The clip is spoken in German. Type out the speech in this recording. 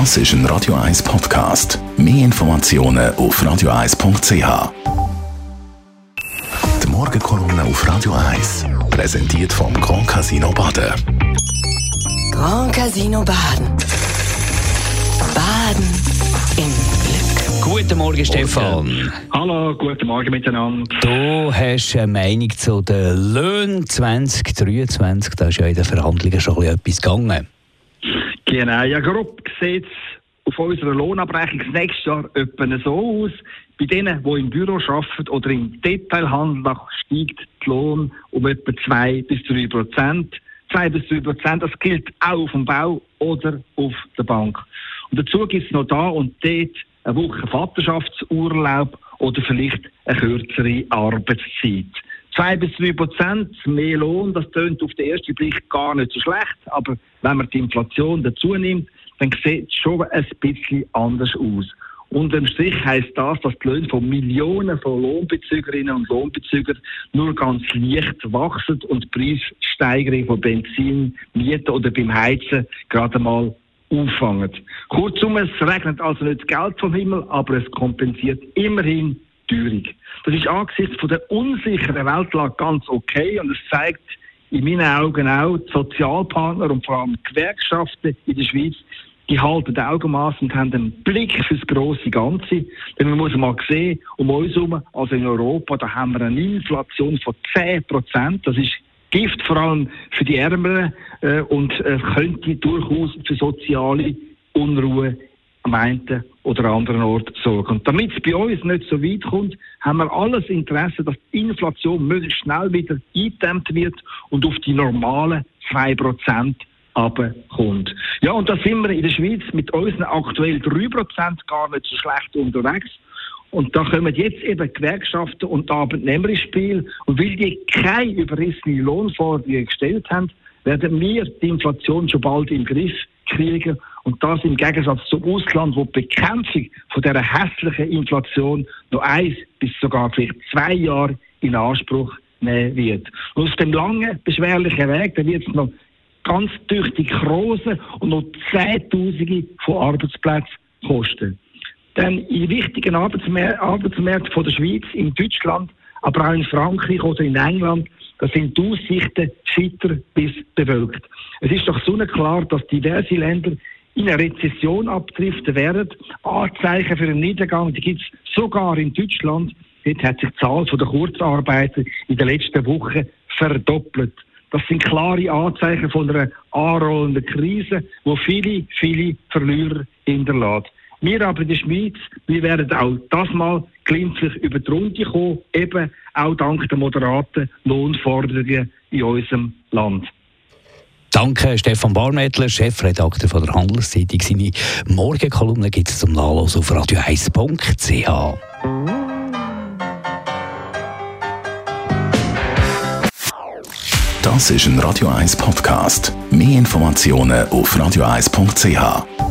Das ist ein Radio 1 Podcast. Mehr Informationen auf radio1.ch. Die Morgenkolumne auf Radio 1 präsentiert vom Grand Casino Baden. Grand Casino Baden. Baden im Glück. Guten Morgen, Stefan. Hallo, guten Morgen miteinander. Du hast eine Meinung zu den Löhnen 2023. Da ist ja in den Verhandlungen schon etwas gegangen. Genau, ja, grob sieht es auf unserer Lohnabrechnung das nächste Jahr etwa so aus. Bei denen, die im Büro arbeiten oder im Detailhandel, steigt der Lohn um etwa 2 bis 3 Prozent. 2 bis 3 Prozent, das gilt auch auf dem Bau oder auf der Bank. Und dazu gibt es noch da und dort eine Woche Vaterschaftsurlaub oder vielleicht eine kürzere Arbeitszeit. 2 bis 3 Prozent mehr Lohn, das tönt auf den ersten Blick gar nicht so schlecht, aber wenn man die Inflation dazu nimmt, dann sieht es schon ein bisschen anders aus. Unterm Strich heisst das, dass die Löhne von Millionen von Lohnbezügerinnen und Lohnbezügern nur ganz leicht wachsen und die Preissteigerung von Benzin, Mieten oder beim Heizen gerade mal auffangen. Kurzum, es regnet also nicht Geld vom Himmel, aber es kompensiert immerhin Teuerung. Das ist angesichts von der unsicheren Weltlage ganz okay und es zeigt in meinen Augen auch die Sozialpartner und vor allem die Gewerkschaften in der Schweiz, die halten Augenmaß und haben einen Blick fürs große Ganze. Denn man muss mal sehen, um uns herum, also in Europa, da haben wir eine Inflation von 10 Prozent. Das ist Gift vor allem für die Ärmeren äh, und äh, könnte durchaus für soziale Unruhe am einen oder anderen Ort sorgen. Und damit es bei uns nicht so weit kommt, haben wir alles Interesse, dass die Inflation möglichst schnell wieder eingedämmt wird und auf die normalen 2% abkommt. Ja, und da sind wir in der Schweiz mit unseren aktuell 3% gar nicht so schlecht unterwegs. Und da kommen jetzt eben Gewerkschaften und Arbeitnehmer ins Spiel. Und weil die keine überrissene Lohnforderungen gestellt haben, werden wir die Inflation schon bald im Griff kriegen. Und das im Gegensatz zum Ausland, wo die Bekämpfung von dieser hässlichen Inflation noch eins bis sogar vielleicht zwei Jahre in Anspruch nehmen wird. Und auf dem langen, beschwerlichen Weg, da wird es noch ganz tüchtig große und noch Zehntausende von Arbeitsplätzen kosten. Denn in wichtigen Arbeitsmärkten von der Schweiz, in Deutschland, aber auch in Frankreich oder in England, sind die Aussichten scheiter bis bewölkt. Es ist doch so klar, dass diverse Länder in eine Rezession abdriften werden. Anzeichen für einen Niedergang, die gibt es sogar in Deutschland. Dort hat sich die Zahl der Kurzarbeiter in den letzten Wochen verdoppelt. Das sind klare Anzeichen von einer anrollenden Krise, wo viele, viele Verlierer hinterlässt. Wir aber in der Schweiz, wir werden auch das mal glimpflich über die Runde kommen, eben auch dank der moderaten Lohnforderungen in unserem Land. Danke, Stefan Barmettler, Chefredakteur von der Handelszeitung. Seine Morgenkolumne gibt es zum Nachlesen auf radio1.ch. Das ist ein Radio 1 Podcast. Mehr Informationen auf radio1.ch.